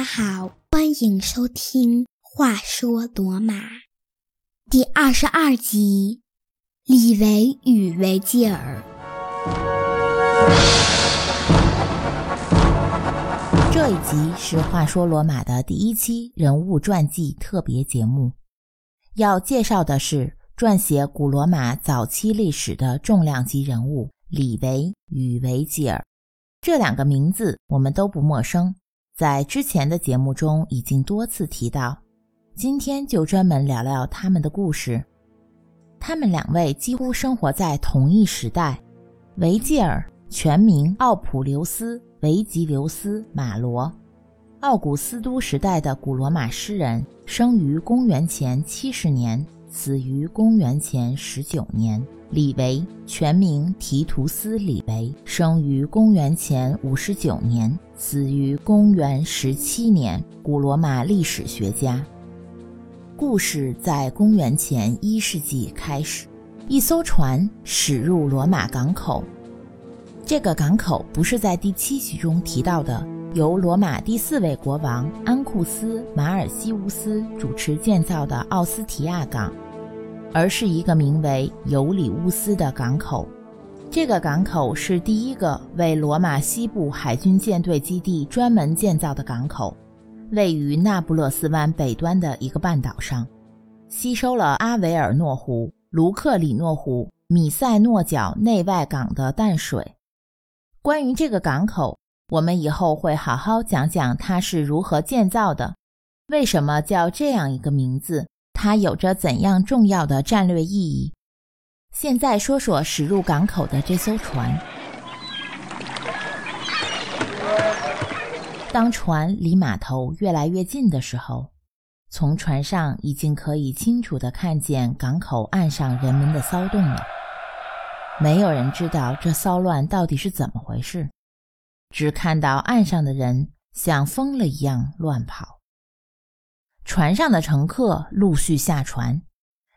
大家好，欢迎收听《话说罗马》第二十二集：李维与维吉尔。这一集是《话说罗马》的第一期人物传记特别节目，要介绍的是撰写古罗马早期历史的重量级人物李维与维吉尔。这两个名字我们都不陌生，在之前的节目中已经多次提到。今天就专门聊聊他们的故事。他们两位几乎生活在同一时代。维吉尔全名奥普留斯·维吉留斯·马罗，奥古斯都时代的古罗马诗人，生于公元前七十年，死于公元前十九年。李维全名提图斯·李维，生于公元前五十九年，死于公元十七年。古罗马历史学家。故事在公元前一世纪开始，一艘船驶入罗马港口。这个港口不是在第七集中提到的由罗马第四位国王安库斯·马尔西乌斯主持建造的奥斯提亚港。而是一个名为尤里乌斯的港口。这个港口是第一个为罗马西部海军舰队基地专门建造的港口，位于那不勒斯湾北端的一个半岛上，吸收了阿维尔诺湖、卢克里诺湖、米塞诺角内外港的淡水。关于这个港口，我们以后会好好讲讲它是如何建造的，为什么叫这样一个名字。它有着怎样重要的战略意义？现在说说驶入港口的这艘船。当船离码头越来越近的时候，从船上已经可以清楚地看见港口岸上人们的骚动了。没有人知道这骚乱到底是怎么回事，只看到岸上的人像疯了一样乱跑。船上的乘客陆续下船，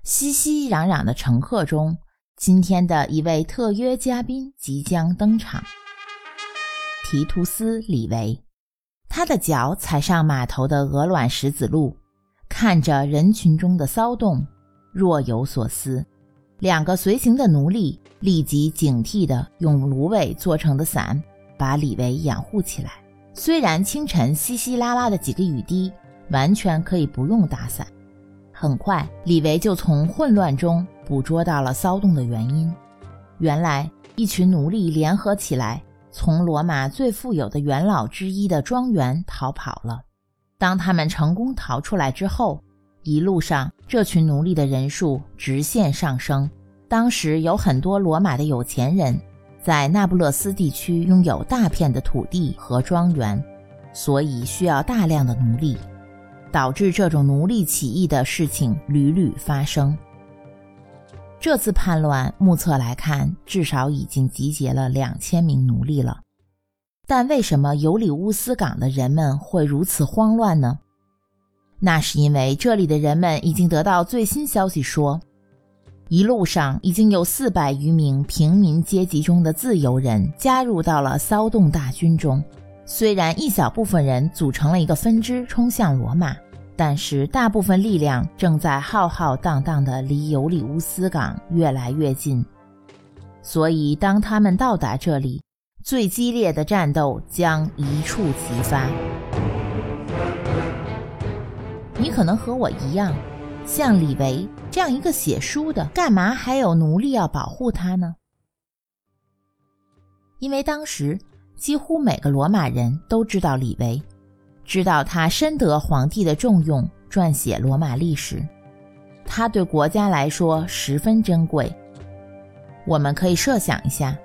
熙熙攘攘的乘客中，今天的一位特约嘉宾即将登场——提图斯·李维。他的脚踩上码头的鹅卵石子路，看着人群中的骚动，若有所思。两个随行的奴隶立即警惕地用芦苇做成的伞把李维掩护起来。虽然清晨稀稀拉拉的几个雨滴。完全可以不用打伞。很快，李维就从混乱中捕捉到了骚动的原因。原来，一群奴隶联合起来，从罗马最富有的元老之一的庄园逃跑了。当他们成功逃出来之后，一路上这群奴隶的人数直线上升。当时有很多罗马的有钱人，在那不勒斯地区拥有大片的土地和庄园，所以需要大量的奴隶。导致这种奴隶起义的事情屡屡发生。这次叛乱目测来看，至少已经集结了两千名奴隶了。但为什么尤里乌斯港的人们会如此慌乱呢？那是因为这里的人们已经得到最新消息，说一路上已经有四百余名平民阶级中的自由人加入到了骚动大军中。虽然一小部分人组成了一个分支冲向罗马，但是大部分力量正在浩浩荡荡地离尤里乌斯港越来越近。所以，当他们到达这里，最激烈的战斗将一触即发。你可能和我一样，像李维这样一个写书的，干嘛还有奴隶要保护他呢？因为当时。几乎每个罗马人都知道李维，知道他深得皇帝的重用，撰写罗马历史，他对国家来说十分珍贵。我们可以设想一下，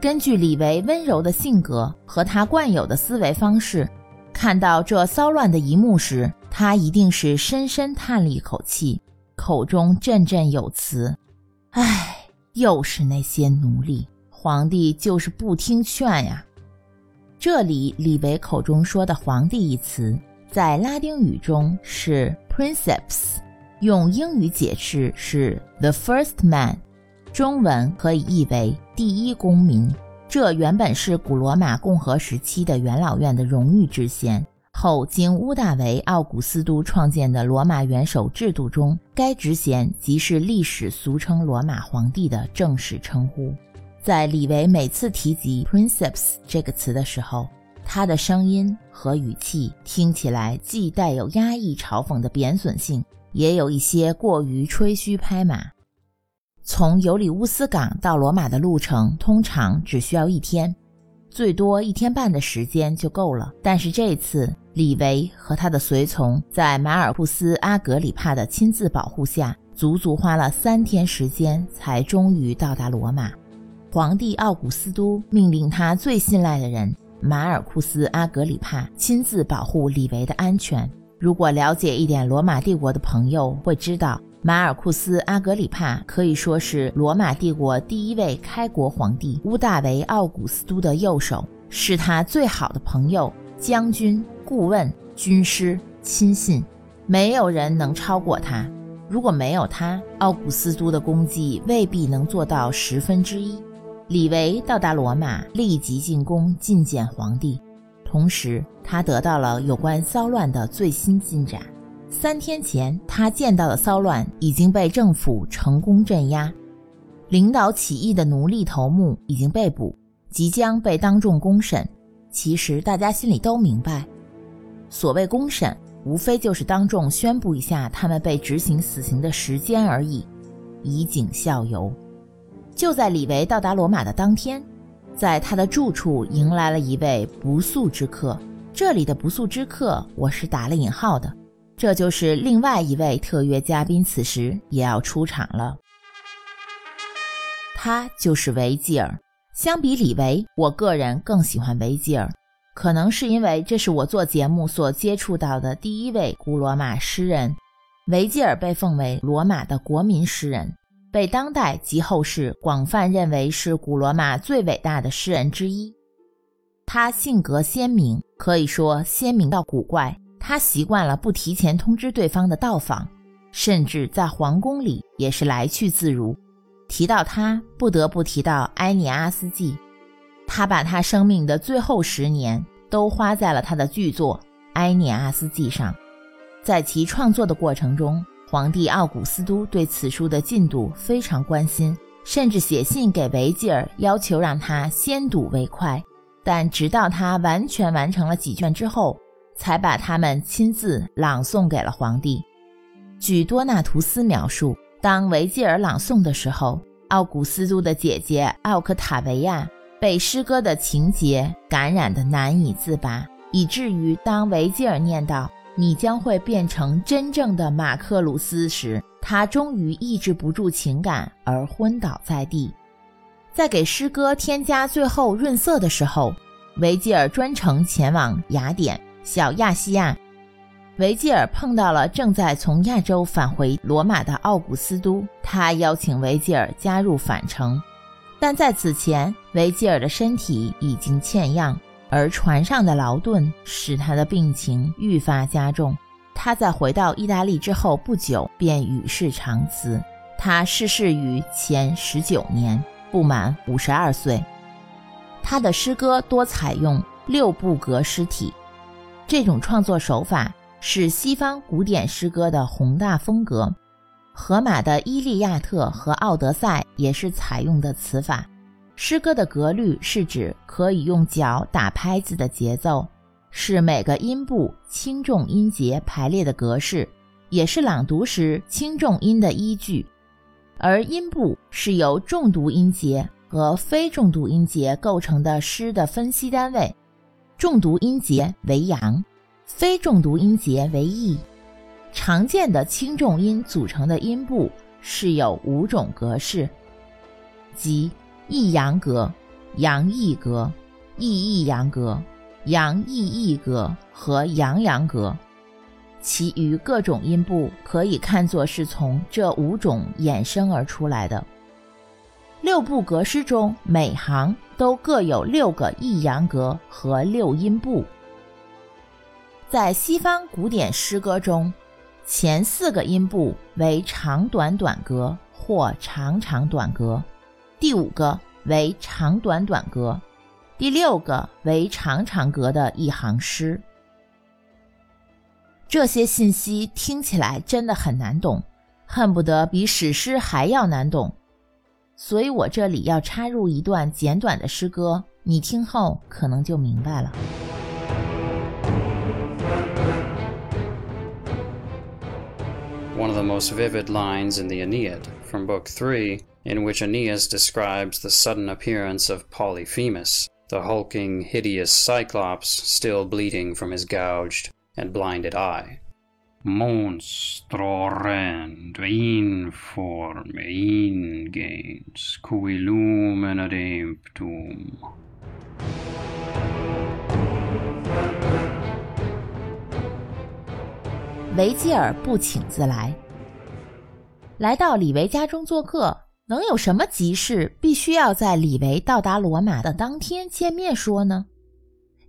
根据李维温柔的性格和他惯有的思维方式，看到这骚乱的一幕时，他一定是深深叹了一口气，口中振振有词：“唉，又是那些奴隶，皇帝就是不听劝呀。”这里李维口中说的“皇帝”一词，在拉丁语中是 “princeps”，用英语解释是 “the first man”，中文可以译为“第一公民”。这原本是古罗马共和时期的元老院的荣誉之衔，后经屋大维奥古斯都创建的罗马元首制度中，该职衔即是历史俗称罗马皇帝的正式称呼。在李维每次提及 “princeps” 这个词的时候，他的声音和语气听起来既带有压抑嘲讽的贬损性，也有一些过于吹嘘拍马。从尤里乌斯港到罗马的路程通常只需要一天。最多一天半的时间就够了，但是这次李维和他的随从在马尔库斯·阿格里帕的亲自保护下，足足花了三天时间，才终于到达罗马。皇帝奥古斯都命令他最信赖的人马尔库斯·阿格里帕亲自保护李维的安全。如果了解一点罗马帝国的朋友会知道。马尔库斯·阿格里帕可以说是罗马帝国第一位开国皇帝乌大维奥古斯都的右手，是他最好的朋友、将军、顾问、军师、亲信，没有人能超过他。如果没有他，奥古斯都的功绩未必能做到十分之一。李维到达罗马，立即进宫觐见皇帝，同时他得到了有关骚乱的最新进展。三天前，他见到的骚乱已经被政府成功镇压，领导起义的奴隶头目已经被捕，即将被当众公审。其实大家心里都明白，所谓公审，无非就是当众宣布一下他们被执行死刑的时间而已，以儆效尤。就在李维到达罗马的当天，在他的住处迎来了一位不速之客。这里的不速之客，我是打了引号的。这就是另外一位特约嘉宾，此时也要出场了。他就是维吉尔。相比李维，我个人更喜欢维吉尔，可能是因为这是我做节目所接触到的第一位古罗马诗人。维吉尔被奉为罗马的国民诗人，被当代及后世广泛认为是古罗马最伟大的诗人之一。他性格鲜明，可以说鲜明到古怪。他习惯了不提前通知对方的到访，甚至在皇宫里也是来去自如。提到他，不得不提到埃涅阿斯纪。他把他生命的最后十年都花在了他的巨作《埃涅阿斯纪》上。在其创作的过程中，皇帝奥古斯都对此书的进度非常关心，甚至写信给维吉尔，要求让他先睹为快。但直到他完全完成了几卷之后，才把他们亲自朗诵给了皇帝。据多纳图斯描述，当维吉尔朗诵的时候，奥古斯都的姐姐奥克塔维亚被诗歌的情节感染得难以自拔，以至于当维吉尔念到“你将会变成真正的马克鲁斯”时，他终于抑制不住情感而昏倒在地。在给诗歌添加最后润色的时候，维吉尔专程前往雅典。小亚细亚，维吉尔碰到了正在从亚洲返回罗马的奥古斯都，他邀请维吉尔加入返程，但在此前，维吉尔的身体已经欠恙，而船上的劳顿使他的病情愈发加重。他在回到意大利之后不久便与世长辞，他逝世于前十九年，不满五十二岁。他的诗歌多采用六部格诗体。这种创作手法是西方古典诗歌的宏大风格，荷马的《伊利亚特》和《奥德赛》也是采用的此法。诗歌的格律是指可以用脚打拍子的节奏，是每个音部轻重音节排列的格式，也是朗读时轻重音的依据。而音部是由重读音节和非重读音节构成的诗的分析单位。重读音节为阳，非重读音节为义。常见的轻重音组成的音部是有五种格式，即抑扬格、扬抑格、抑抑扬格、扬抑抑格和扬扬格。其余各种音部可以看作是从这五种衍生而出来的。六部格诗中每行。都各有六个抑扬格和六音部。在西方古典诗歌中，前四个音部为长短短格或长长短格，第五个为长短短格，第六个为长长格的一行诗。这些信息听起来真的很难懂，恨不得比史诗还要难懂。所以我这里要插入一段简短的诗歌，你听后可能就明白了。One of the most vivid lines in the Aeneid, from Book Three. in which Aeneas describes the sudden appearance of Polyphemus, the hulking, hideous Cyclops still bleeding from his gouged and blinded eye. Monstro rend informe ingens cui lumen ademptum. 维吉尔不请自来，来到李维家中做客， 能有什么急事必须要在李维到达罗马的当天见面说呢？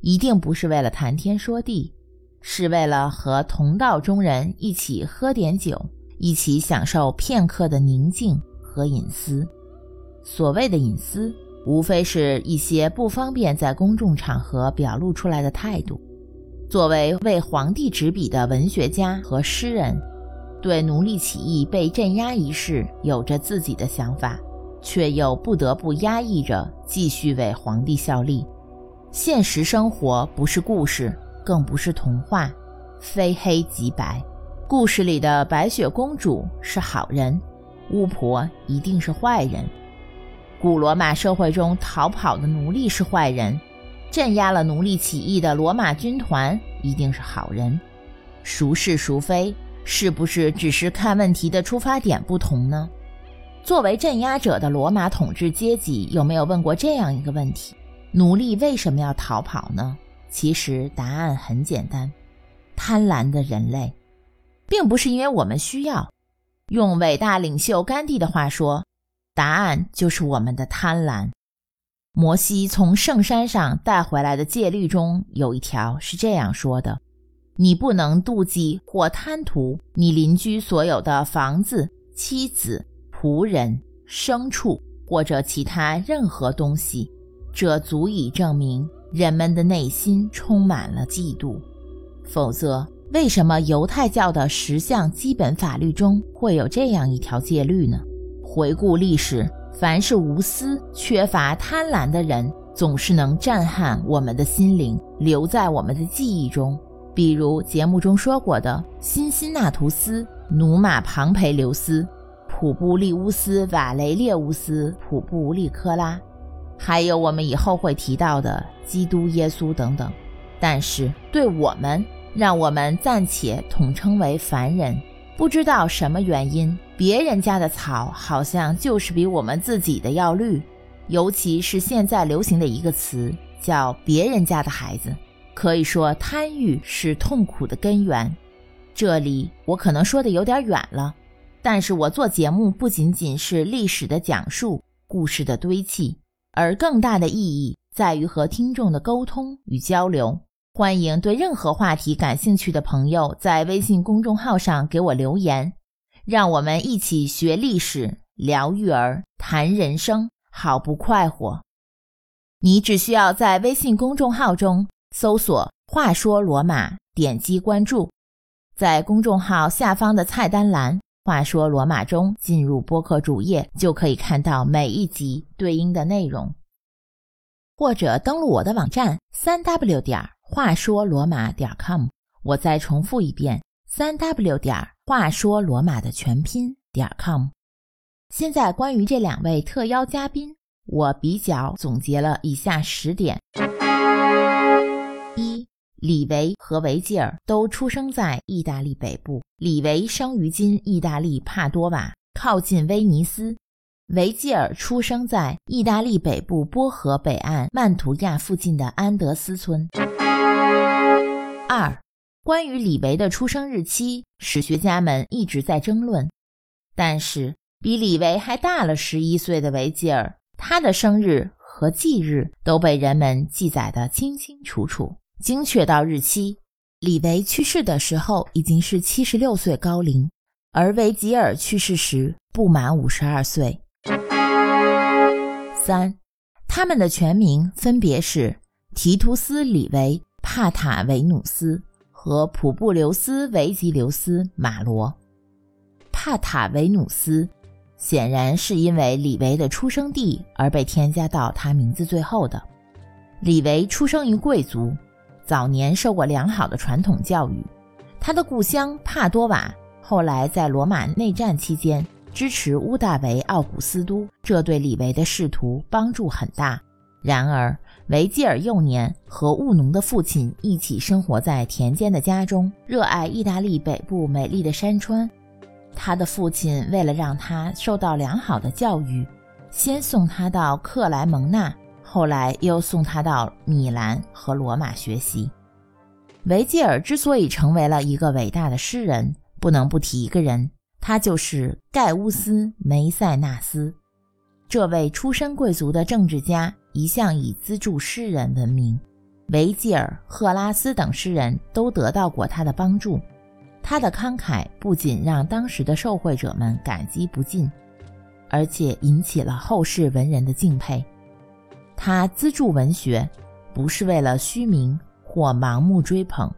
一定不是为了谈天说地，是为了和同道中人一起喝点酒，一起享受片刻的宁静和隐私。所谓的隐私，无非是一些不方便在公众场合表露出来的态度。作为为皇帝执笔的文学家和诗人，对奴隶起义被镇压一事有着自己的想法，却又不得不压抑着继续为皇帝效力。现实生活不是故事，更不是童话，非黑即白。故事里的白雪公主是好人，巫婆一定是坏人。古罗马社会中逃跑的奴隶是坏人。镇压了奴隶起义的罗马军团一定是好人，孰是孰非，是不是只是看问题的出发点不同呢？作为镇压者的罗马统治阶级有没有问过这样一个问题：奴隶为什么要逃跑呢？其实答案很简单：贪婪的人类，并不是因为我们需要。用伟大领袖甘地的话说，答案就是我们的贪婪。摩西从圣山上带回来的戒律中有一条是这样说的：“你不能妒忌或贪图你邻居所有的房子、妻子、仆人、牲畜或者其他任何东西。”这足以证明人们的内心充满了嫉妒。否则，为什么犹太教的十项基本法律中会有这样一条戒律呢？回顾历史。凡是无私、缺乏贪婪的人，总是能震撼我们的心灵，留在我们的记忆中。比如节目中说过的辛辛那图斯、努马庞培留斯、普布利乌斯瓦雷列乌斯、普布利科拉，还有我们以后会提到的基督耶稣等等。但是对我们，让我们暂且统称为凡人。不知道什么原因，别人家的草好像就是比我们自己的要绿，尤其是现在流行的一个词叫“别人家的孩子”。可以说，贪欲是痛苦的根源。这里我可能说的有点远了，但是我做节目不仅仅是历史的讲述、故事的堆砌，而更大的意义在于和听众的沟通与交流。欢迎对任何话题感兴趣的朋友在微信公众号上给我留言，让我们一起学历史、聊育儿、谈人生，好不快活？你只需要在微信公众号中搜索“话说罗马”，点击关注，在公众号下方的菜单栏“话说罗马”中进入播客主页，就可以看到每一集对应的内容，或者登录我的网站三 w 点儿。话说罗马点 com，我再重复一遍：三 w 点儿话说罗马的全拼点 com。现在关于这两位特邀嘉宾，我比较总结了以下十点：一，李维和维吉尔都出生在意大利北部，李维生于今意大利帕多瓦，靠近威尼斯；维吉尔出生在意大利北部波河北岸曼图亚附近的安德斯村。二，关于李维的出生日期，史学家们一直在争论。但是，比李维还大了十一岁的维吉尔，他的生日和忌日都被人们记载得清清楚楚，精确到日期。李维去世的时候已经是七十六岁高龄，而维吉尔去世时不满五十二岁。三，他们的全名分别是提图斯·李维。帕塔维努斯和普布留斯·维吉留斯·马罗。帕塔维努斯显然是因为李维的出生地而被添加到他名字最后的。李维出生于贵族，早年受过良好的传统教育。他的故乡帕多瓦后来在罗马内战期间支持乌大维奥古斯都，这对李维的仕途帮助很大。然而，维吉尔幼年和务农的父亲一起生活在田间的家中，热爱意大利北部美丽的山川。他的父亲为了让他受到良好的教育，先送他到克莱蒙纳，后来又送他到米兰和罗马学习。维吉尔之所以成为了一个伟大的诗人，不能不提一个人，他就是盖乌斯·梅塞纳斯。这位出身贵族的政治家一向以资助诗人闻名，维吉尔、赫拉斯等诗人都得到过他的帮助。他的慷慨不仅让当时的受贿者们感激不尽，而且引起了后世文人的敬佩。他资助文学，不是为了虚名或盲目追捧，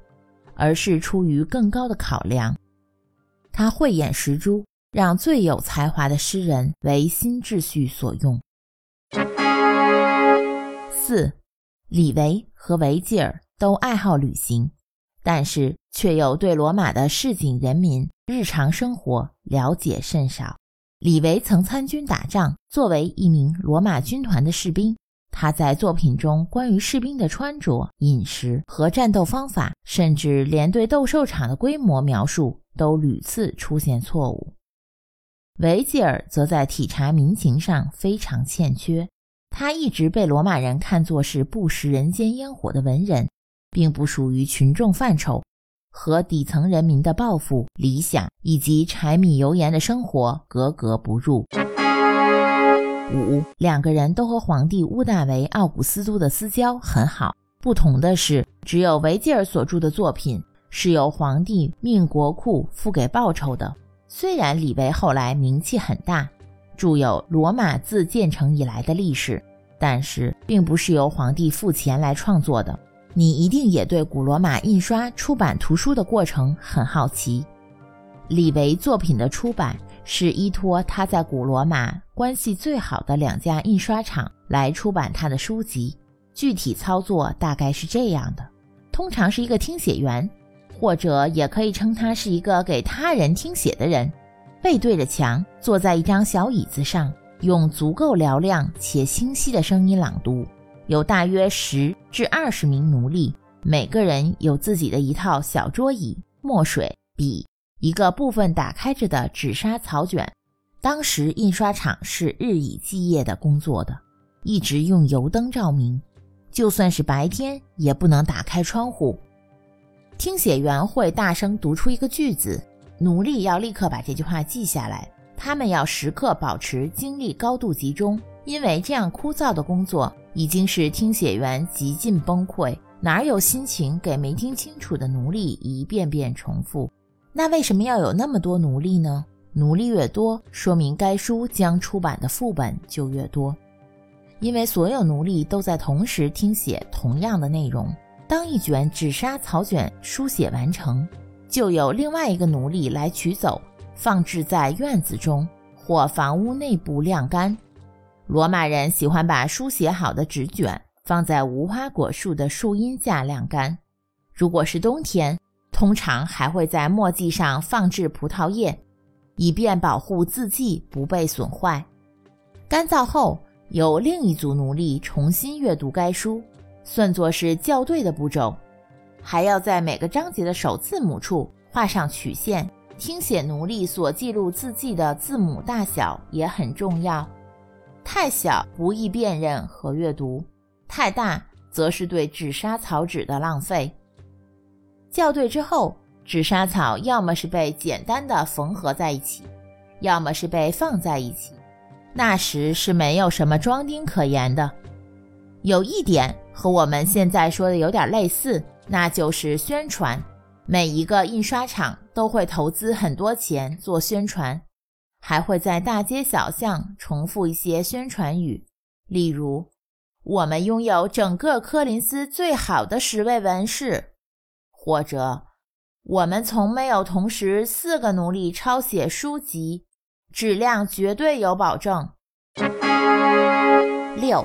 而是出于更高的考量。他慧眼识珠，让最有才华的诗人为新秩序所用。四，李维和维吉尔都爱好旅行。但是却又对罗马的市井人民日常生活了解甚少。李维曾参军打仗，作为一名罗马军团的士兵，他在作品中关于士兵的穿着、饮食和战斗方法，甚至连对斗兽场的规模描述都屡次出现错误。维吉尔则在体察民情上非常欠缺，他一直被罗马人看作是不食人间烟火的文人。并不属于群众范畴，和底层人民的抱负、理想以及柴米油盐的生活格格不入。五，两个人都和皇帝乌大维奥古斯都的私交很好。不同的是，只有维吉尔所著的作品是由皇帝命国库付给报酬的。虽然李维后来名气很大，著有《罗马自建成以来的历史》，但是并不是由皇帝付钱来创作的。你一定也对古罗马印刷出版图书的过程很好奇。李维作品的出版是依托他在古罗马关系最好的两家印刷厂来出版他的书籍。具体操作大概是这样的：通常是一个听写员，或者也可以称他是一个给他人听写的人，背对着墙，坐在一张小椅子上，用足够嘹亮且清晰的声音朗读。有大约十至二十名奴隶，每个人有自己的一套小桌椅、墨水、笔，一个部分打开着的纸砂草卷。当时印刷厂是日以继夜的工作的，一直用油灯照明，就算是白天也不能打开窗户。听写员会大声读出一个句子，奴隶要立刻把这句话记下来。他们要时刻保持精力高度集中，因为这样枯燥的工作。已经是听写员极尽崩溃，哪有心情给没听清楚的奴隶一遍遍重复？那为什么要有那么多奴隶呢？奴隶越多，说明该书将出版的副本就越多，因为所有奴隶都在同时听写同样的内容。当一卷纸砂草卷书写完成，就有另外一个奴隶来取走，放置在院子中或房屋内部晾干。罗马人喜欢把书写好的纸卷放在无花果树的树荫下晾干。如果是冬天，通常还会在墨迹上放置葡萄叶，以便保护字迹不被损坏。干燥后，由另一组奴隶重新阅读该书，算作是校对的步骤。还要在每个章节的首字母处画上曲线。听写奴隶所记录字迹的字母大小也很重要。太小不易辨认和阅读，太大则是对纸砂草纸的浪费。校对之后，纸莎草要么是被简单的缝合在一起，要么是被放在一起。那时是没有什么装订可言的。有一点和我们现在说的有点类似，那就是宣传。每一个印刷厂都会投资很多钱做宣传。还会在大街小巷重复一些宣传语，例如“我们拥有整个柯林斯最好的十位文士”，或者我们从没有同时四个奴隶抄写书籍，质量绝对有保证。六，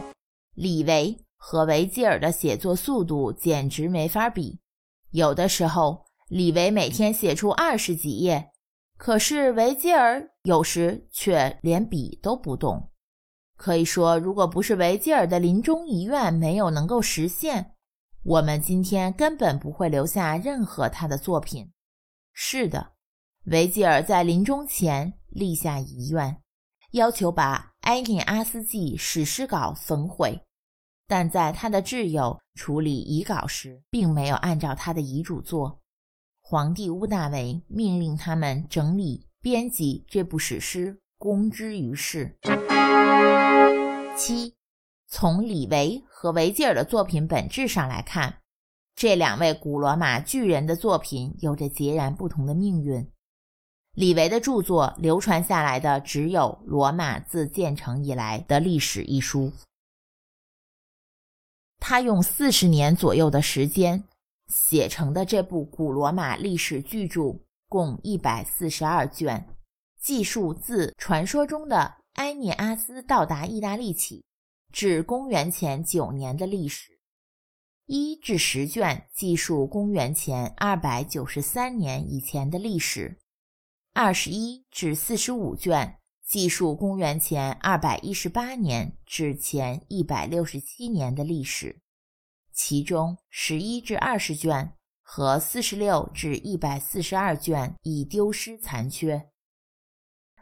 李维和维吉尔的写作速度简直没法比。有的时候，李维每天写出二十几页，可是维吉尔有时却连笔都不动。可以说，如果不是维吉尔的临终遗愿没有能够实现，我们今天根本不会留下任何他的作品。是的，维吉尔在临终前立下遗愿。要求把《埃涅阿斯纪》史诗稿焚毁，但在他的挚友处理遗稿时，并没有按照他的遗嘱做。皇帝屋大维命令他们整理、编辑这部史诗，公之于世。七，从李维和维吉尔的作品本质上来看，这两位古罗马巨人的作品有着截然不同的命运。李维的著作流传下来的只有《罗马自建成以来的历史》一书。他用四十年左右的时间写成的这部古罗马历史巨著，共一百四十二卷，记述自传说中的埃涅阿斯到达意大利起，至公元前九年的历史；一至十卷记述公元前二百九十三年以前的历史。二十一至四十五卷记述公元前二百一十八年至前一百六十七年的历史，其中十一至二十卷和四十六至一百四十二卷已丢失残缺。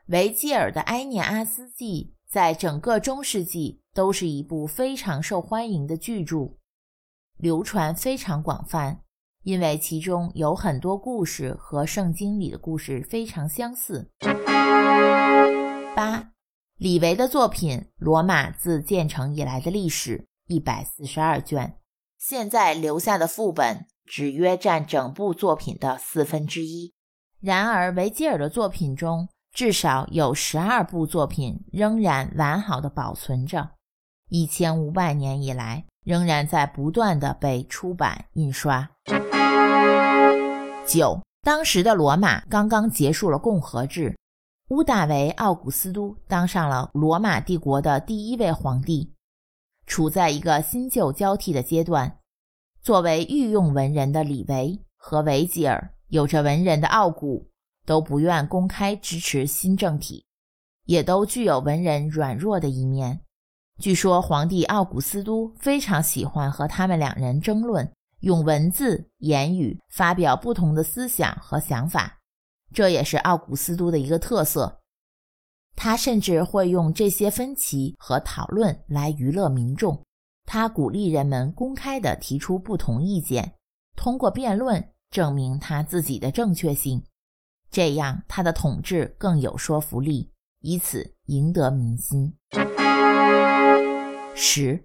维吉尔的《埃涅阿斯纪》在整个中世纪都是一部非常受欢迎的巨著，流传非常广泛。因为其中有很多故事和圣经里的故事非常相似。八，李维的作品《罗马自建成以来的历史》一百四十二卷，现在留下的副本只约占整部作品的四分之一。然而，维吉尔的作品中至少有十二部作品仍然完好的保存着，一千五百年以来。仍然在不断的被出版印刷。九，当时的罗马刚刚结束了共和制，屋大维奥古斯都当上了罗马帝国的第一位皇帝，处在一个新旧交替的阶段。作为御用文人的李维和维吉尔，有着文人的傲骨，都不愿公开支持新政体，也都具有文人软弱的一面。据说皇帝奥古斯都非常喜欢和他们两人争论，用文字言语发表不同的思想和想法，这也是奥古斯都的一个特色。他甚至会用这些分歧和讨论来娱乐民众。他鼓励人们公开地提出不同意见，通过辩论证明他自己的正确性，这样他的统治更有说服力，以此赢得民心。十，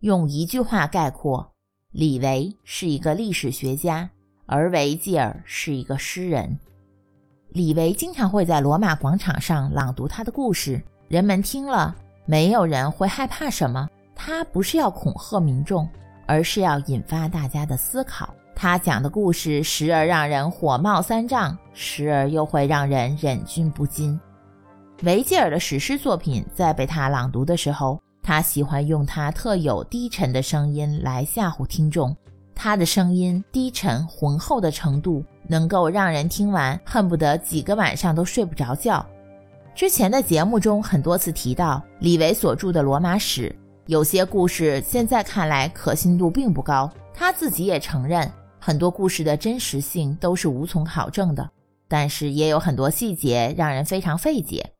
用一句话概括，李维是一个历史学家，而维吉尔是一个诗人。李维经常会在罗马广场上朗读他的故事，人们听了，没有人会害怕什么。他不是要恐吓民众，而是要引发大家的思考。他讲的故事时而让人火冒三丈，时而又会让人忍俊不禁。维吉尔的史诗作品在被他朗读的时候。他喜欢用他特有低沉的声音来吓唬听众，他的声音低沉浑厚的程度，能够让人听完恨不得几个晚上都睡不着觉。之前的节目中很多次提到李维所著的《罗马史》，有些故事现在看来可信度并不高，他自己也承认很多故事的真实性都是无从考证的，但是也有很多细节让人非常费解。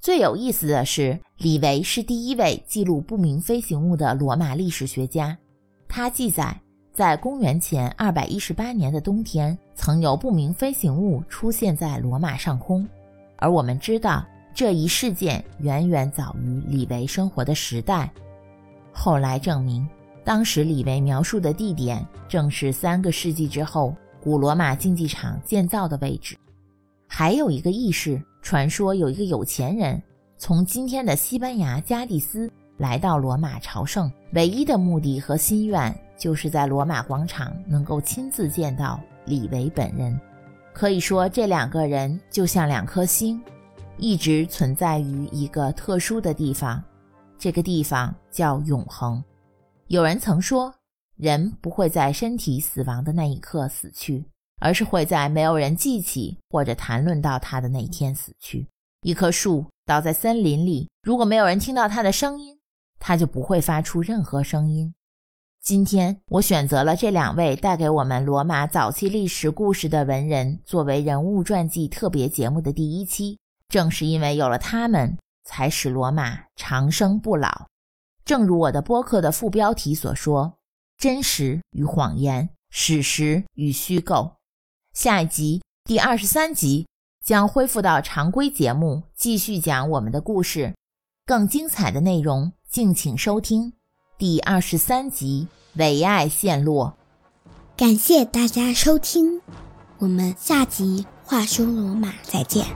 最有意思的是，李维是第一位记录不明飞行物的罗马历史学家。他记载，在公元前二百一十八年的冬天，曾有不明飞行物出现在罗马上空。而我们知道，这一事件远远早于李维生活的时代。后来证明，当时李维描述的地点正是三个世纪之后古罗马竞技场建造的位置。还有一个轶事。传说有一个有钱人从今天的西班牙加的斯来到罗马朝圣，唯一的目的和心愿就是在罗马广场能够亲自见到李维本人。可以说，这两个人就像两颗星，一直存在于一个特殊的地方，这个地方叫永恒。有人曾说，人不会在身体死亡的那一刻死去，而是会在没有人记起或者谈论到他的那一天死去。一棵树倒在森林里，如果没有人听到它的声音，它就不会发出任何声音。今天我选择了这两位带给我们罗马早期历史故事的文人作为人物传记特别节目的第一期，正是因为有了他们，才使罗马长生不老。正如我的播客的副标题所说：“真实与谎言，史实与虚构。”下一集第二十三集将恢复到常规节目，继续讲我们的故事。更精彩的内容，敬请收听。第二十三集为爱陷落，感谢大家收听，我们下集话说罗马再见。